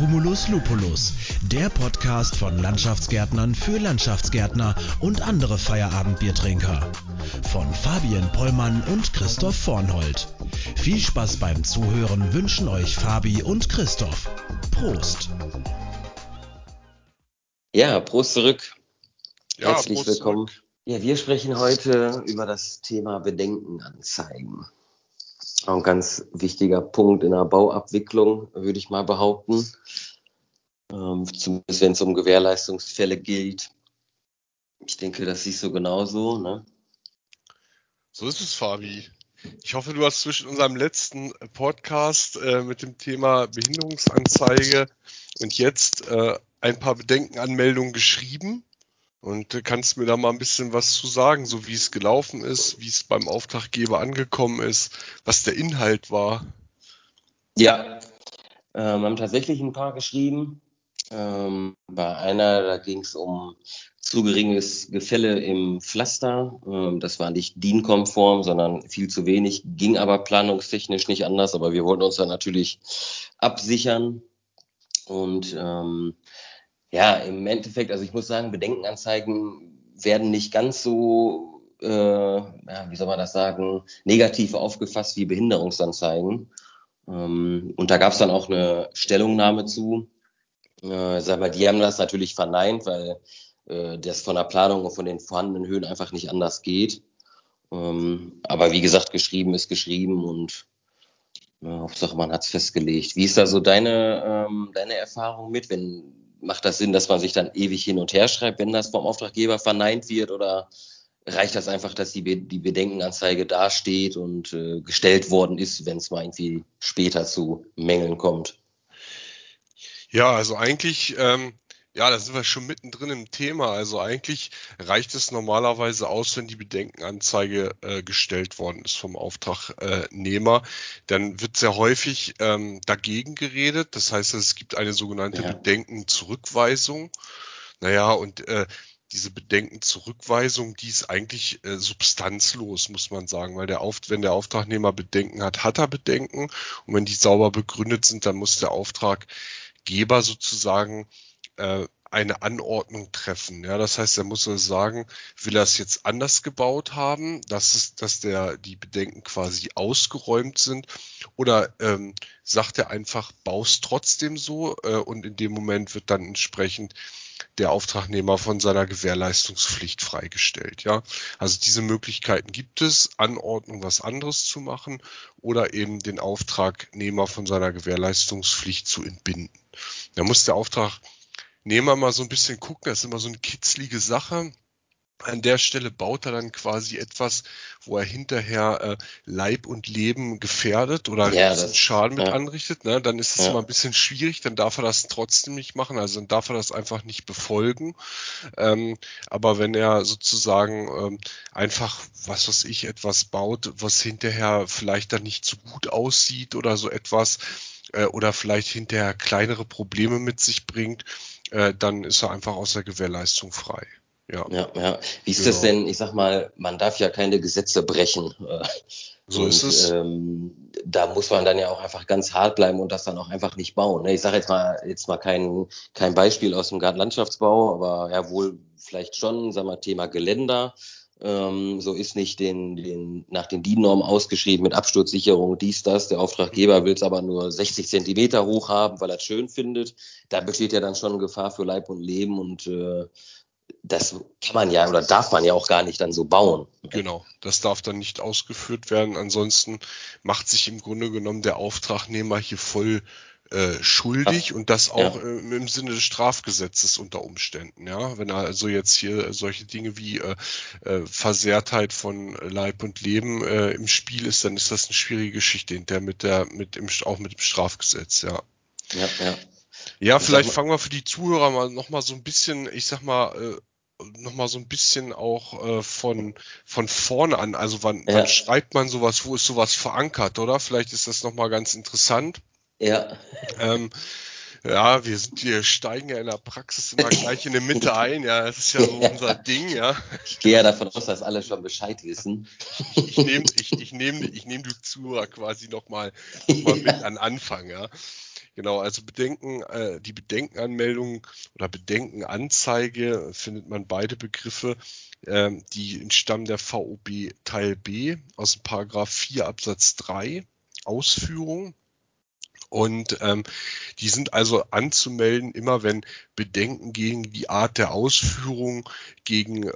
Humulus Lupulus, der Podcast von Landschaftsgärtnern für Landschaftsgärtner und andere Feierabendbiertrinker. Von Fabian Pollmann und Christoph Vornhold. Viel Spaß beim Zuhören wünschen euch Fabi und Christoph. Prost! Ja, Prost zurück. Ja, Herzlich Prost willkommen. zurück. Ja, wir sprechen heute über das Thema Bedenkenanzeigen. Auch ein ganz wichtiger Punkt in der Bauabwicklung, würde ich mal behaupten. Ähm, zumindest wenn es um Gewährleistungsfälle geht. Ich denke, das siehst du genauso. Ne? So ist es, Fabi. Ich hoffe, du hast zwischen unserem letzten Podcast äh, mit dem Thema Behinderungsanzeige und jetzt äh, ein paar Bedenkenanmeldungen geschrieben und äh, kannst mir da mal ein bisschen was zu sagen, so wie es gelaufen ist, wie es beim Auftraggeber angekommen ist, was der Inhalt war. Ja, ähm, haben tatsächlich ein paar geschrieben. Ähm, bei einer, da ging es um zu geringes Gefälle im Pflaster. Ähm, das war nicht DIN-konform, sondern viel zu wenig, ging aber planungstechnisch nicht anders. Aber wir wollten uns da natürlich absichern. Und ähm, ja, im Endeffekt, also ich muss sagen, Bedenkenanzeigen werden nicht ganz so, äh, ja, wie soll man das sagen, negativ aufgefasst wie Behinderungsanzeigen. Ähm, und da gab es dann auch eine Stellungnahme zu. Äh, sag mal, die haben das natürlich verneint, weil äh, das von der Planung und von den vorhandenen Höhen einfach nicht anders geht. Ähm, aber wie gesagt, geschrieben ist geschrieben und ja, Hauptsache man hat es festgelegt. Wie ist da so deine, ähm, deine Erfahrung mit? Wenn, macht das Sinn, dass man sich dann ewig hin und her schreibt, wenn das vom Auftraggeber verneint wird? Oder reicht das einfach, dass die, Be die Bedenkenanzeige dasteht und äh, gestellt worden ist, wenn es mal irgendwie später zu Mängeln kommt? Ja, also eigentlich, ähm, ja, da sind wir schon mittendrin im Thema. Also eigentlich reicht es normalerweise aus, wenn die Bedenkenanzeige äh, gestellt worden ist vom Auftragnehmer. Dann wird sehr häufig ähm, dagegen geredet. Das heißt, es gibt eine sogenannte Ja. Bedenkenzurückweisung. Naja, und äh, diese Bedenkenzurückweisung, die ist eigentlich äh, substanzlos, muss man sagen, weil der Auf, wenn der Auftragnehmer Bedenken hat, hat er Bedenken. Und wenn die sauber begründet sind, dann muss der Auftraggeber sozusagen äh, eine Anordnung treffen. Ja, das heißt, er muss sagen, will er es jetzt anders gebaut haben, dass es, dass der die Bedenken quasi ausgeräumt sind, oder ähm, sagt er einfach, baust trotzdem so äh, und in dem Moment wird dann entsprechend der Auftragnehmer von seiner Gewährleistungspflicht freigestellt. Ja, also diese Möglichkeiten gibt es, Anordnung was anderes zu machen oder eben den Auftragnehmer von seiner Gewährleistungspflicht zu entbinden. Da muss der Auftragnehmer mal so ein bisschen gucken, das ist immer so eine kitzlige Sache. An der Stelle baut er dann quasi etwas, wo er hinterher äh, Leib und Leben gefährdet oder Ja, das- Schaden mit ja. anrichtet. Ne? Dann ist es Ja. immer ein bisschen schwierig, dann darf er das trotzdem nicht machen, also dann darf er das einfach nicht befolgen. Ähm, aber wenn er sozusagen ähm, einfach, was weiß ich, etwas baut, was hinterher vielleicht dann nicht so gut aussieht oder so etwas, äh, oder vielleicht hinterher kleinere Probleme mit sich bringt, äh, dann ist er einfach aus der Gewährleistung frei. Ja, Ja, ja. Wie ist das Genau. denn? Ich sag mal, man darf ja keine Gesetze brechen. äh, so und, ist es. Ähm, da muss man dann ja auch einfach ganz hart bleiben und das dann auch einfach nicht bauen. Ne? Ich sage jetzt mal jetzt mal kein kein Beispiel aus dem Gartenlandschaftsbau, aber ja wohl vielleicht schon, sag mal Thema Geländer. Ähm, so ist nicht den, den nach den DIN-Normen ausgeschrieben mit Absturzsicherung, dies, das. Der Auftraggeber will es aber nur 60 Zentimeter hoch haben, weil er es schön findet. Da besteht ja dann schon Gefahr für Leib und Leben und äh, das kann man ja oder darf man ja auch gar nicht dann so bauen. Genau, das darf dann nicht ausgeführt werden. Ansonsten macht sich im Grunde genommen der Auftragnehmer hier voll äh, schuldig und das auch Ja. äh, im Sinne des Strafgesetzes unter Umständen. Ja, wenn also jetzt hier solche Dinge wie äh, äh, Versehrtheit von Leib und Leben äh, im Spiel ist, dann ist das eine schwierige Geschichte hinterher mit der mit dem auch mit dem Strafgesetz. Ja. Ja, ja. Ja, Ich vielleicht mal- fangen wir für die Zuhörer mal noch mal so ein bisschen, ich sag mal, äh, noch mal so ein bisschen auch äh, von von vorne an. Also wann, Ja. wann schreibt man sowas? Wo ist sowas verankert, oder? Vielleicht ist das noch mal ganz interessant. Ja, Ähm, ja, wir sind, wir steigen ja in der Praxis immer gleich in die Mitte ein. Ja, das ist ja so unser Ding. Ja, ich gehe ja davon aus, dass alle schon Bescheid wissen. ich nehme ich, ich nehme ich nehme die Zuhörer quasi noch mal, noch mal mit an Anfang. Ja. Genau, also Bedenken, äh, die Bedenkenanmeldung oder Bedenkenanzeige findet man beide Begriffe, äh, die entstammen der VOB Teil B aus dem Paragraph 4 Absatz 3 Ausführung. Und ähm, die sind also anzumelden, immer wenn Bedenken gegen die Art der Ausführung, gegen äh,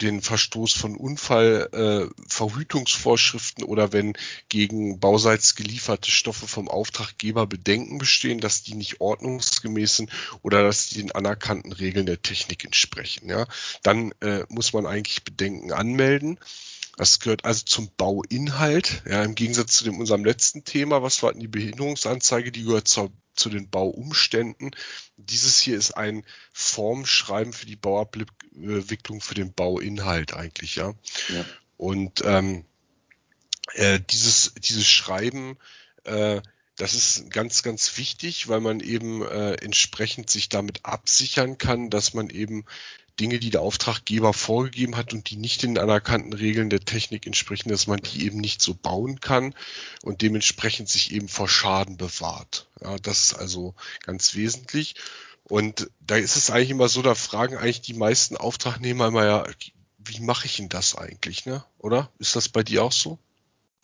den Verstoß von Unfallverhütungsvorschriften äh, oder wenn gegen bauseits gelieferte Stoffe vom Auftraggeber Bedenken bestehen, dass die nicht ordnungsgemäß sind oder dass die den anerkannten Regeln der Technik entsprechen. Ja, dann äh, muss man eigentlich Bedenken anmelden. Das gehört also zum Bauinhalt. Ja, im Gegensatz zu dem, unserem letzten Thema, was war denn die Behinderungsanzeige, die gehört zur, zu den Bauumständen. Dieses hier ist ein Formschreiben für die Bauabwicklung für den Bauinhalt eigentlich, ja. ja. Und ähm, äh, dieses, dieses Schreiben, äh, das ist ganz, ganz wichtig, weil man eben äh, entsprechend sich damit absichern kann, dass man eben Dinge, die der Auftraggeber vorgegeben hat und die nicht den anerkannten Regeln der Technik entsprechen, dass man die eben nicht so bauen kann und dementsprechend sich eben vor Schaden bewahrt. Ja, das ist also ganz wesentlich. Und da ist es eigentlich immer so, da fragen eigentlich die meisten Auftragnehmer immer ja, wie mache ich denn das eigentlich, ne? Oder? Ist das bei dir auch so?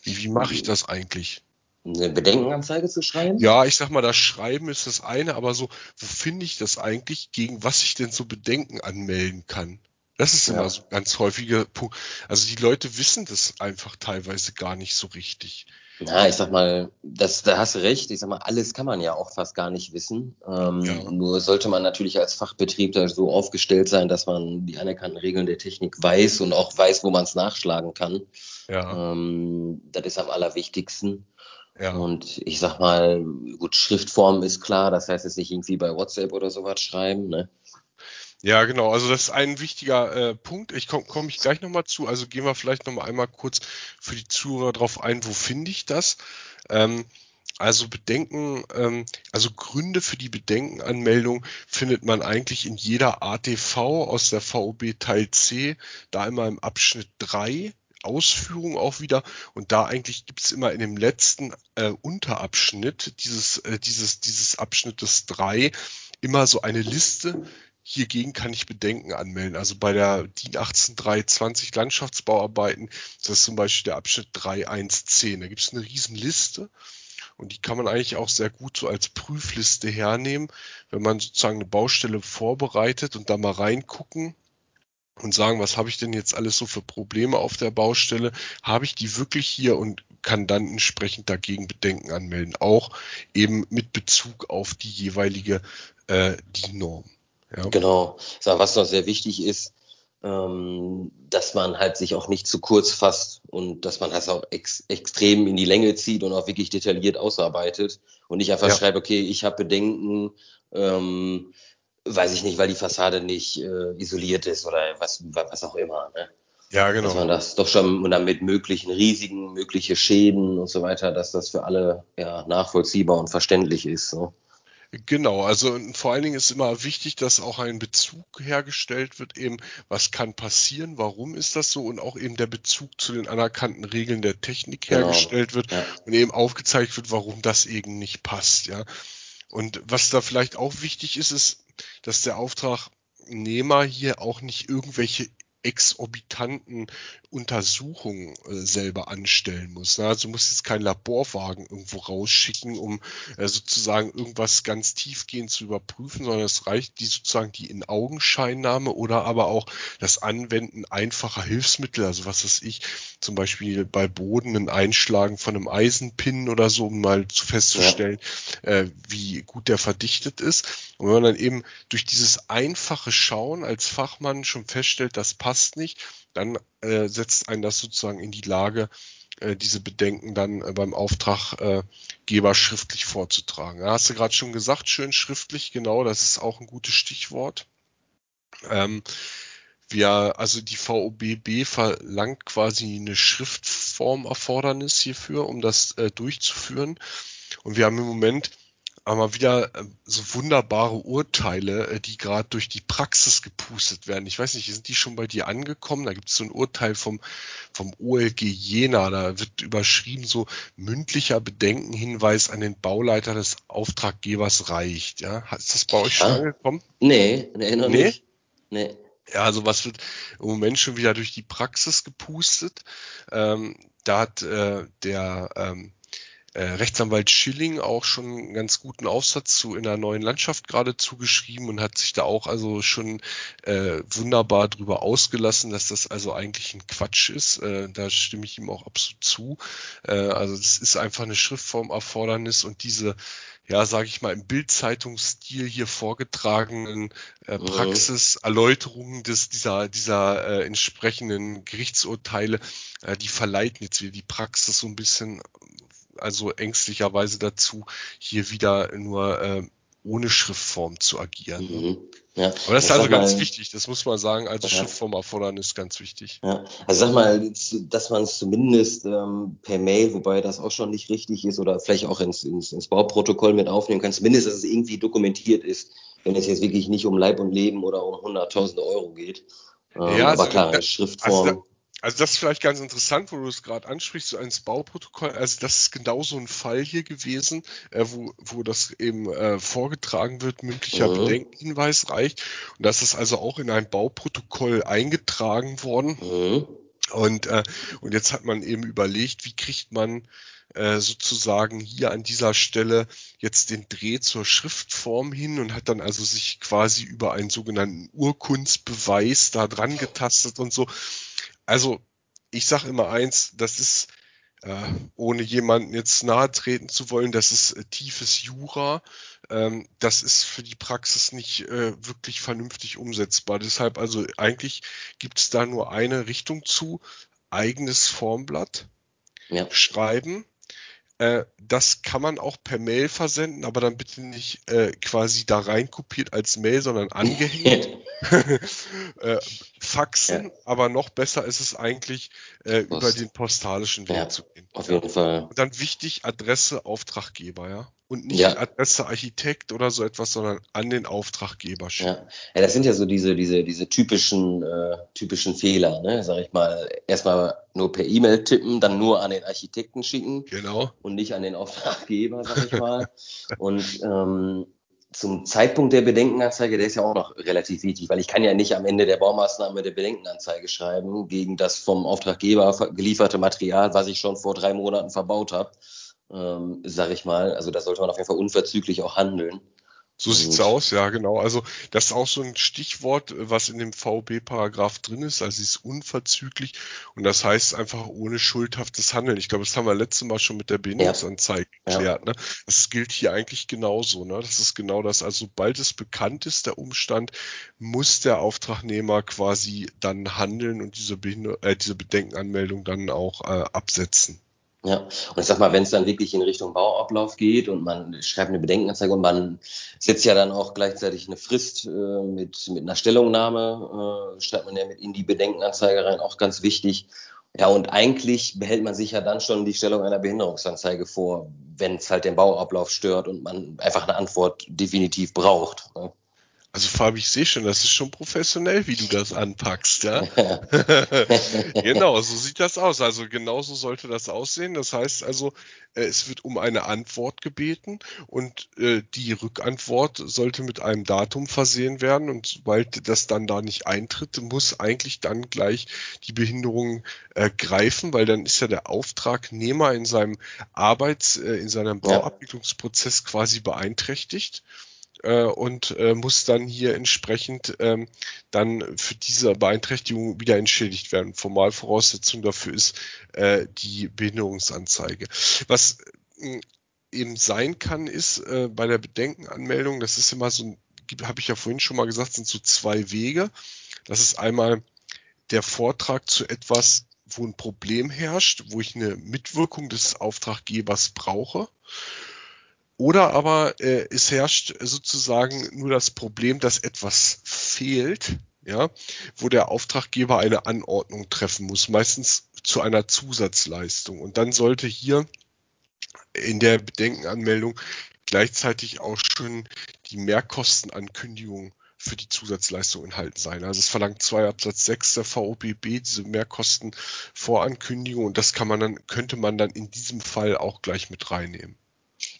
Wie, wie mache ich das eigentlich? Eine Bedenkenanzeige zu schreiben? Ja, ich sag mal, das Schreiben ist das eine, aber so, wo finde ich das eigentlich, gegen was ich denn so Bedenken anmelden kann? Das ist immer ja. so ein ganz häufiger Punkt. Also die Leute wissen das einfach teilweise gar nicht so richtig. Ja, ich sag mal, das, da hast du recht. Ich sag mal, alles kann man ja auch fast gar nicht wissen. Ähm, ja. Nur sollte man natürlich als Fachbetrieb da so aufgestellt sein, dass man die anerkannten Regeln der Technik weiß und auch weiß, wo man es nachschlagen kann. Ja. Ähm, das ist am allerwichtigsten. Ja. Und ich sag mal, gut, Schriftform ist klar, das heißt jetzt nicht irgendwie bei WhatsApp oder sowas schreiben, ne? Ja, genau. Also das ist ein wichtiger äh, Punkt. Ich komme komm ich gleich nochmal zu. Also gehen wir vielleicht nochmal einmal kurz für die Zuhörer drauf ein, wo finde ich das? Ähm, also Bedenken, ähm, also Gründe für die Bedenkenanmeldung findet man eigentlich in jeder ATV aus der VOB Teil C, da immer im Abschnitt 3 Ausführung auch wieder. Und da eigentlich gibt es immer in dem letzten äh, Unterabschnitt dieses, äh, dieses, dieses Abschnittes drei immer so eine Liste. Hiergegen kann ich Bedenken anmelden. Also bei der DIN 18320 Landschaftsbauarbeiten das ist zum Beispiel der Abschnitt 3110. Da gibt es eine riesen Liste. Und die kann man eigentlich auch sehr gut so als Prüfliste hernehmen, wenn man sozusagen eine Baustelle vorbereitet und da mal reingucken und sagen, was habe ich denn jetzt alles so für Probleme auf der Baustelle? Habe ich die wirklich hier und kann dann entsprechend dagegen Bedenken anmelden, auch eben mit Bezug auf die jeweilige äh, die Norm. Ja. Genau. Was noch sehr wichtig ist, ähm, dass man halt sich auch nicht zu kurz fasst und dass man das auch ex extrem in die Länge zieht und auch wirklich detailliert ausarbeitet und nicht einfach ja. schreibt, okay, ich habe Bedenken, ähm, weiß ich nicht, weil die Fassade nicht äh, isoliert ist oder was, was auch immer. Ne? Ja, genau. Dass man das doch schon und dann mit möglichen Risiken, mögliche Schäden und so weiter, dass das für alle ja, nachvollziehbar und verständlich ist. So. Genau, also vor allen Dingen ist immer wichtig, dass auch ein Bezug hergestellt wird, eben was kann passieren, warum ist das so und auch eben der Bezug zu den anerkannten Regeln der Technik genau. hergestellt wird ja. und eben aufgezeigt wird, warum das eben nicht passt, ja. Und was da vielleicht auch wichtig ist, ist, dass der Auftragnehmer hier auch nicht irgendwelche exorbitanten Untersuchungen äh, selber anstellen muss. Ne? Also muss jetzt kein Laborwagen irgendwo rausschicken, um äh, sozusagen irgendwas ganz tiefgehend zu überprüfen, sondern es reicht die sozusagen die in Augenscheinnahme oder aber auch das Anwenden einfacher Hilfsmittel, also was weiß ich, zum Beispiel bei Boden ein Einschlagen von einem Eisenpin oder so, um mal zu festzustellen, ja. äh, wie gut der verdichtet ist. Und wenn man dann eben durch dieses einfache Schauen als Fachmann schon feststellt, das passt nicht, dann äh, setzt einen das sozusagen in die Lage, äh, diese Bedenken dann äh, beim Auftraggeber schriftlich vorzutragen. Ja, hast du gerade schon gesagt, schön schriftlich, genau, das ist auch ein gutes Stichwort. Ähm, wir, also die VOBB verlangt quasi eine Schriftformerfordernis hierfür, um das äh, durchzuführen. Und wir haben im Moment aber wieder äh, so wunderbare Urteile, äh, die gerade durch die Praxis gepustet werden. Ich weiß nicht, sind die schon bei dir angekommen? Da gibt es so ein Urteil vom, vom OLG Jena, da wird überschrieben so mündlicher Bedenkenhinweis an den Bauleiter des Auftraggebers reicht. Ja, ist das bei euch schon angekommen? Nee, nee, noch nee? nicht. Nee. Ja, also was wird im Moment schon wieder durch die Praxis gepustet. Ähm, da hat äh, der ähm, äh, Rechtsanwalt Schilling auch schon einen ganz guten Aufsatz zu in der neuen Landschaft gerade zugeschrieben und hat sich da auch also schon äh, wunderbar drüber ausgelassen, dass das also eigentlich ein Quatsch ist. Äh, da stimme ich ihm auch absolut zu. Äh, also das ist einfach eine Schriftformerfordernis und diese ja, sage ich mal, im Bildzeitungsstil hier vorgetragenen äh. Praxiserläuterungen des dieser dieser äh, entsprechenden Gerichtsurteile, äh, die verleiten jetzt wieder die Praxis so ein bisschen also ängstlicherweise dazu, hier wieder nur äh, ohne Schriftform zu agieren. Ne? Mhm. Ja. Aber das ist also ganz mal, wichtig, das muss man sagen, also ja. Schriftformerfordernis ganz wichtig. Ja. Also sag mal, dass man es zumindest ähm, per Mail, wobei das auch schon nicht richtig ist, oder vielleicht auch ins, ins, ins Bauprotokoll mit aufnehmen kann, zumindest, dass es irgendwie dokumentiert ist, wenn es jetzt wirklich nicht um Leib und Leben oder um hunderttausende Euro geht. Ähm, ja, also, aber klar, Schriftform. Also also das ist vielleicht ganz interessant, wo du es gerade ansprichst, so eins Bauprotokoll. Also das ist genau so ein Fall hier gewesen, äh, wo, wo das eben äh, vorgetragen wird, mündlicher mhm. Bedenkenhinweis reicht. Und das ist also auch in ein Bauprotokoll eingetragen worden. Mhm. Und, äh, und jetzt hat man eben überlegt, wie kriegt man äh, sozusagen hier an dieser Stelle jetzt den Dreh zur Schriftform hin und hat dann also sich quasi über einen sogenannten Urkundsbeweis da dran getastet und so. Also, ich sage immer eins, das ist, äh, ohne jemanden jetzt nahe treten zu wollen, das ist äh, tiefes Jura. Ähm, das ist für die Praxis nicht äh, wirklich vernünftig umsetzbar. Deshalb also eigentlich gibt es da nur eine Richtung zu. Eigenes Formblatt ja. schreiben äh, das kann man auch per Mail versenden, aber dann bitte nicht äh, quasi da rein kopiert als Mail, sondern angehängt. Äh, Faxen, ja. aber noch besser ist es eigentlich, äh, über den postalischen Weg ja, zu gehen. Auf jeden Fall. Und dann wichtig, Adresse Auftraggeber, ja. Und nicht ja. Adresse Architekt oder so etwas, sondern an den Auftraggeber schicken. Ja. das sind ja so diese, diese, diese typischen, äh, typischen Fehler, ne? Sag ich mal, erstmal nur per E-Mail tippen, dann nur an den Architekten schicken. Genau. Und nicht an den Auftraggeber, sag ich mal. und ähm, zum Zeitpunkt der Bedenkenanzeige, der ist ja auch noch relativ wichtig, weil ich kann ja nicht am Ende der Baumaßnahme der Bedenkenanzeige schreiben gegen das vom Auftraggeber gelieferte Material, was ich schon vor drei Monaten verbaut habe, ähm, sage ich mal. Also da sollte man auf jeden Fall unverzüglich auch handeln. So sieht's aus, ja, genau. Also das ist auch so ein Stichwort, was in dem VB-Paragraph drin ist. Also es ist unverzüglich und das heißt einfach ohne schuldhaftes Handeln. Ich glaube, das haben wir letztes Mal schon mit der Bindungsanzeige ja. geklärt. Ne? Das gilt hier eigentlich genauso. Ne? Das ist genau das. Also sobald es bekannt ist, der Umstand, muss der Auftragnehmer quasi dann handeln und diese, Behind äh, diese Bedenkenanmeldung dann auch äh, absetzen. Ja, und ich sag mal, wenn es dann wirklich in Richtung Bauablauf geht und man schreibt eine Bedenkenanzeige und man setzt ja dann auch gleichzeitig eine Frist äh, mit, mit einer Stellungnahme, äh, schreibt man ja mit in die Bedenkenanzeige rein, auch ganz wichtig. Ja, und eigentlich behält man sich ja dann schon die Stellung einer Behinderungsanzeige vor, wenn es halt den Bauablauf stört und man einfach eine Antwort definitiv braucht. Ne? Also Fabi, ich sehe schon, das ist schon professionell, wie du das anpackst, ja. genau, so sieht das aus. Also genauso sollte das aussehen. Das heißt also, äh, es wird um eine Antwort gebeten und äh, die Rückantwort sollte mit einem Datum versehen werden und sobald das dann da nicht eintritt, muss eigentlich dann gleich die Behinderung äh, greifen, weil dann ist ja der Auftragnehmer in seinem Arbeits, in seinem Bauabwicklungsprozess quasi beeinträchtigt äh, und äh, muss dann hier entsprechend ähm, dann für diese Beeinträchtigung wieder entschädigt werden. Formalvoraussetzung dafür ist äh, die Behinderungsanzeige. Was äh, eben sein kann, ist äh, bei der Bedenkenanmeldung, das ist immer so, habe ich ja vorhin schon mal gesagt, sind so zwei Wege. Das ist einmal der Vortrag zu etwas, wo ein Problem herrscht, wo ich eine Mitwirkung des Auftraggebers brauche. Oder aber äh, es herrscht sozusagen nur das Problem, dass etwas fehlt, ja, wo der Auftraggeber eine Anordnung treffen muss, meistens zu einer Zusatzleistung. Und dann sollte hier in der Bedenkenanmeldung gleichzeitig auch schon die Mehrkostenankündigung für die Zusatzleistung enthalten sein. Also es verlangt 2 Absatz 6 der VOBB diese Mehrkostenvorankündigung und das kann man dann, könnte man dann in diesem Fall auch gleich mit reinnehmen.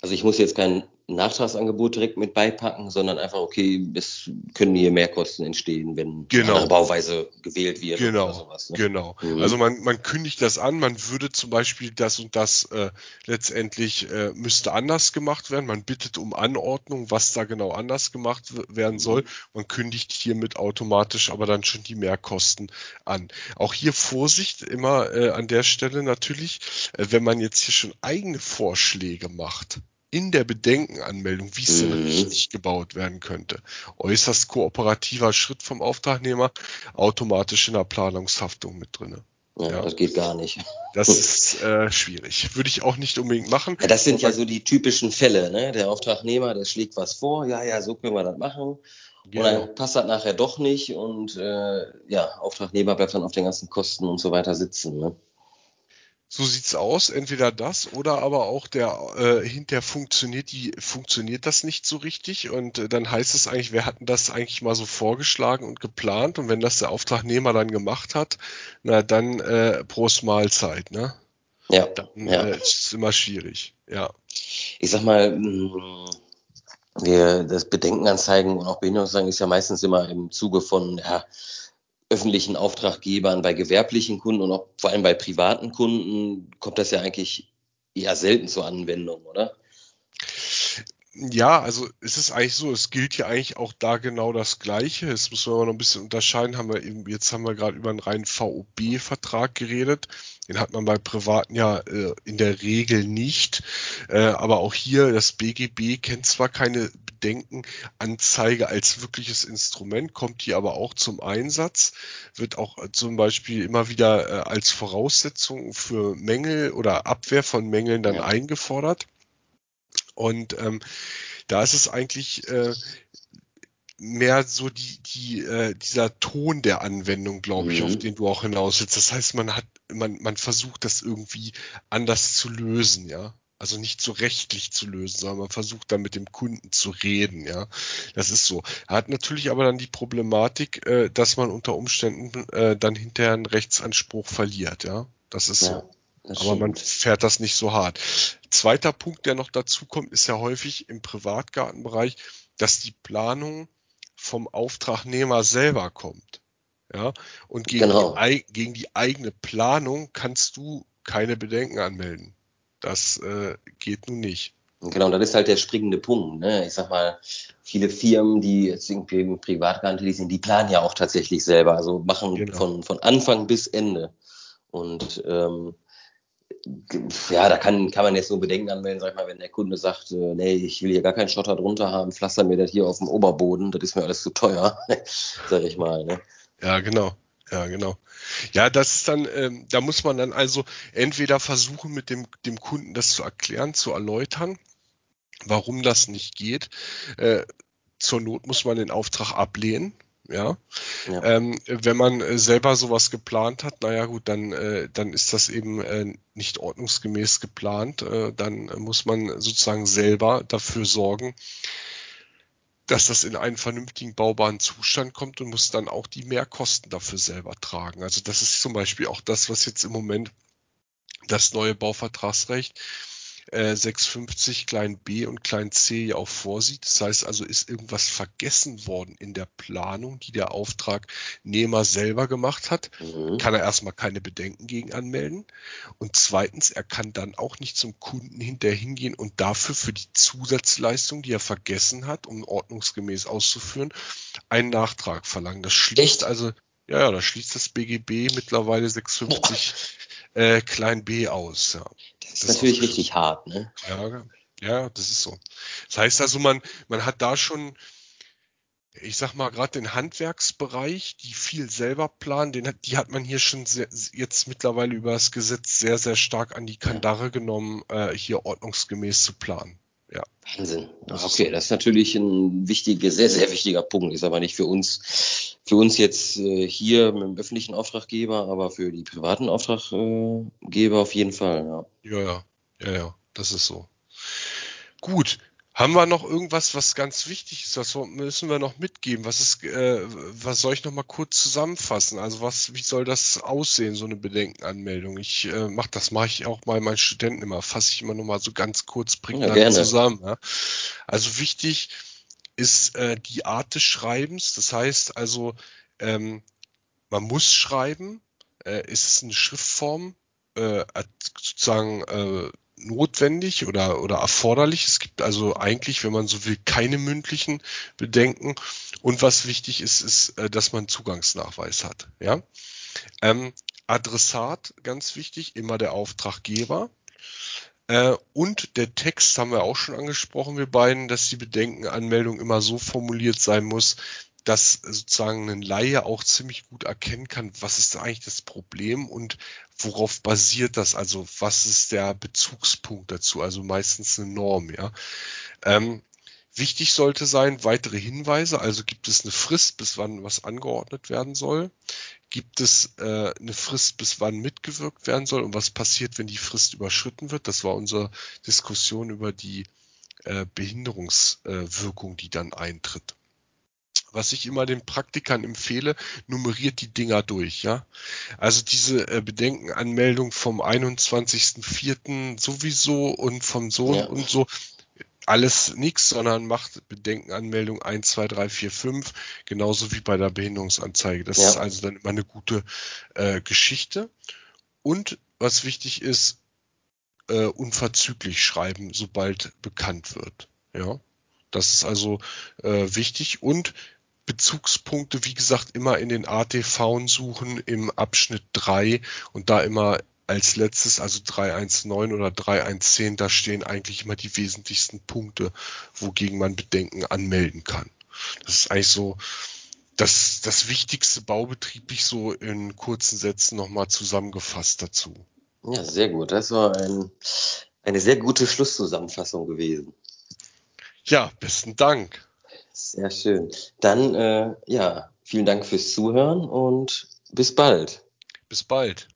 Also ich muss jetzt kein Nachtragsangebot direkt mit beipacken, sondern einfach, okay, es können hier Mehrkosten entstehen, wenn genau. eine Bauweise gewählt wird genau. oder sowas. Ne? Genau. Mhm. Also man, man kündigt das an, man würde zum Beispiel das und das äh, letztendlich äh, müsste anders gemacht werden. Man bittet um Anordnung, was da genau anders gemacht werden soll. Man kündigt hiermit automatisch aber dann schon die Mehrkosten an. Auch hier Vorsicht immer äh, an der Stelle natürlich, äh, wenn man jetzt hier schon eigene Vorschläge macht in der Bedenkenanmeldung, wie es denn mhm. richtig gebaut werden könnte. Äußerst kooperativer Schritt vom Auftragnehmer, automatisch in der Planungshaftung mit drinne. Ja, ja, das geht gar nicht. Das ist äh, schwierig. Würde ich auch nicht unbedingt machen. Ja, das sind ja so die typischen Fälle, ne? Der Auftragnehmer, der schlägt was vor, ja, ja, so können wir das machen. Genau. Und dann passt das nachher doch nicht und äh, ja, Auftragnehmer bleibt dann auf den ganzen Kosten und so weiter sitzen. Ne? So sieht's aus. Entweder das oder aber auch der äh, hinter funktioniert die funktioniert das nicht so richtig und äh, dann heißt es eigentlich, wir hatten das eigentlich mal so vorgeschlagen und geplant und wenn das der Auftragnehmer dann gemacht hat, na dann äh, Prost Mahlzeit, ne? Ja. Dann ja. Äh, ist immer schwierig. Ja. Ich sag mal, mm, wir, das Bedenkenanzeigen und auch Behinderungsanzeigen ist ja meistens immer im Zuge von ja, öffentlichen Auftraggebern, bei gewerblichen Kunden und auch vor allem bei privaten Kunden kommt das ja eigentlich eher selten zur Anwendung, oder? Ja, also es ist eigentlich so, es gilt ja eigentlich auch da genau das Gleiche. Es muss man aber noch ein bisschen unterscheiden. Haben wir eben, jetzt haben wir gerade über einen reinen VOB-Vertrag geredet. Den hat man bei Privaten ja äh, in der Regel nicht. Äh, aber auch hier, das BGB kennt zwar keine Bedenkenanzeige als wirkliches Instrument, kommt hier aber auch zum Einsatz, wird auch äh, zum Beispiel immer wieder äh, als Voraussetzung für Mängel oder Abwehr von Mängeln dann ja. eingefordert. Und ähm, da ist es eigentlich äh, mehr so die, die, äh, dieser Ton der Anwendung, glaube ich, mhm. auf den du auch hinaus willst. Das heißt, man hat, man, man versucht das irgendwie anders zu lösen, ja. Also nicht so rechtlich zu lösen, sondern man versucht dann mit dem Kunden zu reden, ja. Das ist so. Er hat natürlich aber dann die Problematik, äh, dass man unter Umständen äh, dann hinterher einen Rechtsanspruch verliert, ja. Das ist ja. so. Aber man fährt das nicht so hart. Zweiter Punkt, der noch dazu kommt, ist ja häufig im Privatgartenbereich, dass die Planung vom Auftragnehmer selber kommt. Ja, und gegen, genau. die, gegen die eigene Planung kannst du keine Bedenken anmelden. Das äh, geht nun nicht. Genau, das ist halt der springende Punkt. Ne? Ich sag mal, viele Firmen, die jetzt irgendwie im Privatgarten sind, die planen ja auch tatsächlich selber, also machen genau. von, von Anfang bis Ende. Und ähm, ja, da kann, kann man jetzt nur Bedenken anmelden, sag ich mal, wenn der Kunde sagt, äh, nee, ich will hier gar keinen Schotter drunter haben, pflaster mir das hier auf dem Oberboden, das ist mir alles zu teuer, sag ich mal. Ne? Ja, genau. Ja, genau. Ja, das ist dann, ähm, da muss man dann also entweder versuchen, mit dem, dem Kunden das zu erklären, zu erläutern, warum das nicht geht. Äh, zur Not muss man den Auftrag ablehnen, ja. ja. Ähm, wenn man äh, selber sowas geplant hat, naja gut, dann, äh, dann ist das eben äh, nicht ordnungsgemäß geplant. Äh, dann muss man sozusagen selber dafür sorgen, dass das in einen vernünftigen baubaren Zustand kommt und muss dann auch die Mehrkosten dafür selber tragen. Also das ist zum Beispiel auch das, was jetzt im Moment das neue Bauvertragsrecht äh, 650 klein b und klein c ja auch vorsieht. Das heißt also, ist irgendwas vergessen worden in der Planung, die der Auftragnehmer selber gemacht hat, mhm. kann er erstmal keine Bedenken gegen anmelden. Und zweitens, er kann dann auch nicht zum Kunden hinterher hingehen und dafür für die Zusatzleistung, die er vergessen hat, um ordnungsgemäß auszuführen, einen Nachtrag verlangen. Das schließt Echt? also ja, ja, da schließt das BGB mittlerweile 650 äh, klein b aus. Ja. Das ist das natürlich richtig hart, ne? Ja, ja, das ist so. Das heißt also, man, man hat da schon, ich sag mal, gerade den Handwerksbereich, die viel selber planen, den hat, die hat man hier schon sehr, jetzt mittlerweile über das Gesetz sehr, sehr stark an die Kandare genommen, äh, hier ordnungsgemäß zu planen. Ja. Wahnsinn. Das okay, das ist natürlich ein wichtiger, sehr, sehr wichtiger Punkt. Ist aber nicht für uns, für uns jetzt äh, hier mit dem öffentlichen Auftraggeber, aber für die privaten Auftraggeber auf jeden Fall. Ja, ja, ja, ja, ja das ist so. Gut. Haben wir noch irgendwas, was ganz wichtig ist? Was müssen wir noch mitgeben? Was ist, äh, was soll ich noch mal kurz zusammenfassen? Also was, wie soll das aussehen, so eine Bedenkenanmeldung? Ich äh, mach das, mache ich auch bei meinen Studenten immer, fasse ich immer noch mal so ganz kurz prägnant ja, zusammen. Ja? Also wichtig ist äh, die Art des Schreibens. Das heißt also, ähm, man muss schreiben. Äh, ist es eine Schriftform? Äh, sozusagen äh, notwendig oder, oder erforderlich. Es gibt also eigentlich, wenn man so will, keine mündlichen Bedenken. Und was wichtig ist, ist, äh, dass man Zugangsnachweis hat. Ja? Ähm, Adressat, ganz wichtig, immer der Auftraggeber. Äh, und der Text haben wir auch schon angesprochen, wir beiden, dass die Bedenkenanmeldung immer so formuliert sein muss, dass sozusagen ein Laie auch ziemlich gut erkennen kann, was ist eigentlich das Problem und worauf basiert das? Also was ist der Bezugspunkt dazu? Also meistens eine Norm, ja. Ähm, wichtig sollte sein, weitere Hinweise, also gibt es eine Frist, bis wann was angeordnet werden soll? Gibt es äh, eine Frist, bis wann mitgewirkt werden soll? Und was passiert, wenn die Frist überschritten wird? Das war unsere Diskussion über die äh, Behinderungswirkung, äh, die dann eintritt was ich immer den Praktikern empfehle, nummeriert die Dinger durch, ja. Also diese äh, Bedenkenanmeldung vom 21.04. sowieso und vom Sohn ja. und so, alles nichts, sondern macht Bedenkenanmeldung 1, 2, 3, 4, 5, genauso wie bei der Behinderungsanzeige. Das ja. ist also dann immer eine gute äh, Geschichte. Und was wichtig ist, äh, unverzüglich schreiben, sobald bekannt wird. Ja, das ist also äh, wichtig. Und Bezugspunkte, wie gesagt, immer in den ATV suchen im Abschnitt 3 und da immer als letztes, also 319 oder 310, da stehen eigentlich immer die wesentlichsten Punkte, wogegen man Bedenken anmelden kann. Das ist eigentlich so das, das wichtigste baubetrieblich so in kurzen Sätzen nochmal zusammengefasst dazu. Ja, sehr gut. Das war ein, eine sehr gute Schlusszusammenfassung gewesen. Ja, besten Dank. Sehr schön. Dann, äh, ja, vielen Dank fürs Zuhören und bis bald. Bis bald.